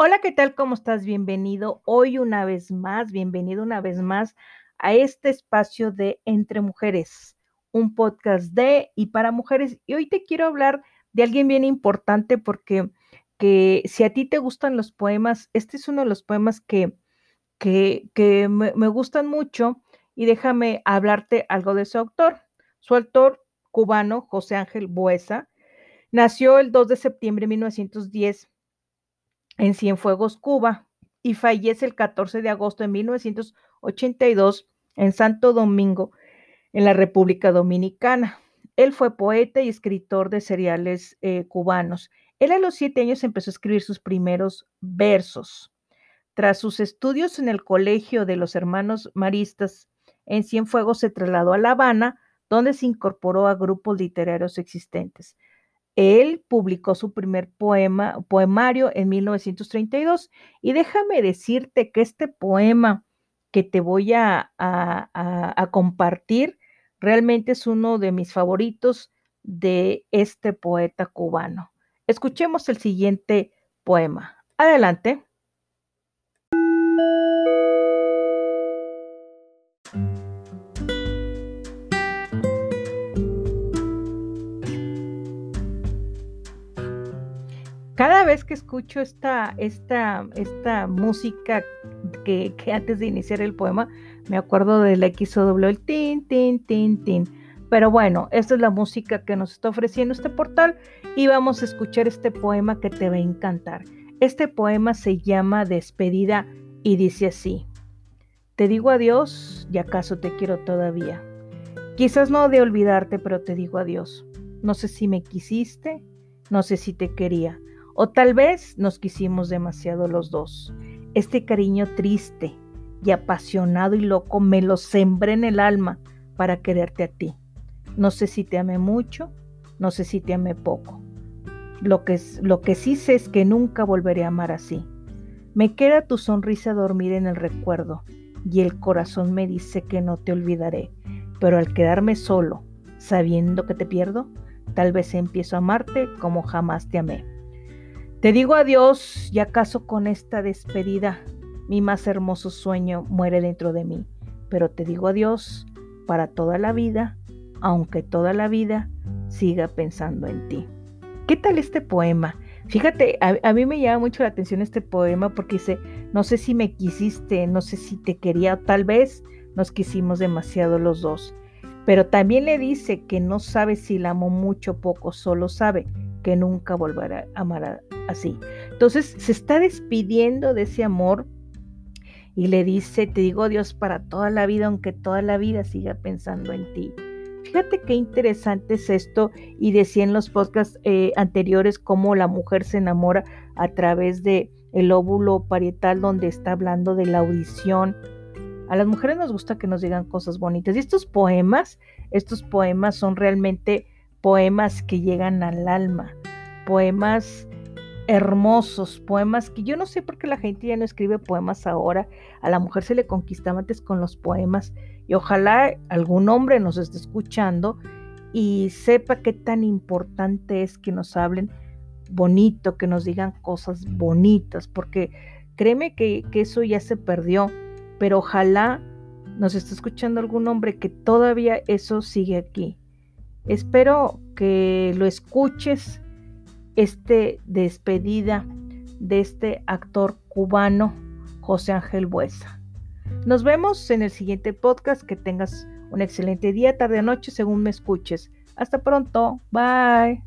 Hola, ¿qué tal? ¿Cómo estás? Bienvenido hoy una vez más, bienvenido una vez más a este espacio de Entre Mujeres, un podcast de y para mujeres. Y hoy te quiero hablar de alguien bien importante porque que si a ti te gustan los poemas, este es uno de los poemas que, que, que me, me gustan mucho y déjame hablarte algo de su autor. Su autor cubano, José Ángel Buesa, nació el 2 de septiembre de 1910 en Cienfuegos, Cuba, y fallece el 14 de agosto de 1982 en Santo Domingo, en la República Dominicana. Él fue poeta y escritor de seriales eh, cubanos. Él a los siete años empezó a escribir sus primeros versos. Tras sus estudios en el Colegio de los Hermanos Maristas en Cienfuegos, se trasladó a La Habana, donde se incorporó a grupos literarios existentes. Él publicó su primer poema, poemario en 1932 y déjame decirte que este poema que te voy a, a, compartir realmente es uno de mis favoritos de este poeta cubano. Escuchemos el siguiente poema. Adelante. Cada vez que escucho esta, esta, esta música que, antes de iniciar el poema, me acuerdo del XW, el tin, tin, tin, tin. Pero bueno, esta es la música que nos está ofreciendo este portal y vamos a escuchar este poema que te va a encantar. Este poema se llama Despedida y dice así. Te digo adiós y acaso te quiero todavía. Quizás no de olvidarte, pero te digo adiós. No sé si me quisiste, no sé si te quería o tal vez nos quisimos demasiado los dos. Este cariño triste y apasionado y loco me lo sembré en el alma para quererte a ti. No sé si te amé mucho, no sé si te amé poco. Lo que, lo que sí sé es que nunca volveré a amar así. Me queda tu sonrisa dormir en el recuerdo y el corazón me dice que no te olvidaré, pero al quedarme solo, sabiendo que te pierdo, tal vez empiezo a amarte como jamás te amé. Te digo adiós y acaso con esta despedida mi más hermoso sueño muere dentro de mí, pero te digo adiós para toda la vida, aunque toda la vida siga pensando en ti. ¿Qué tal este poema? Fíjate, a, mí me llama mucho la atención este poema porque dice, no sé si me quisiste, no sé si te quería, tal vez nos quisimos demasiado los dos, pero también le dice que no sabe si la amo mucho o poco, solo sabe que nunca volverá a amar así. Entonces se está despidiendo de ese amor y le dice, te digo Dios para toda la vida, aunque toda la vida siga pensando en ti. Fíjate qué interesante es esto y decía en los podcasts eh, anteriores cómo la mujer se enamora a través de óvulo parietal donde está hablando de la audición. A las mujeres nos gusta que nos digan cosas bonitas y estos poemas, estos poemas son realmente poemas que llegan al alma, poemas hermosos, poemas que yo no sé por qué la gente ya no escribe poemas ahora, a la mujer se le conquistaba antes con los poemas y ojalá algún hombre nos esté escuchando y sepa qué tan importante es que nos hablen bonito, que nos digan cosas bonitas, porque créeme que, que eso ya se perdió, pero ojalá nos esté escuchando algún hombre que todavía eso sigue aquí. Espero que lo escuches, este despedida de este actor cubano, José Ángel Buesa. Nos vemos en el siguiente podcast. Que tengas un excelente día, tarde o noche, según me escuches. Hasta pronto. Bye.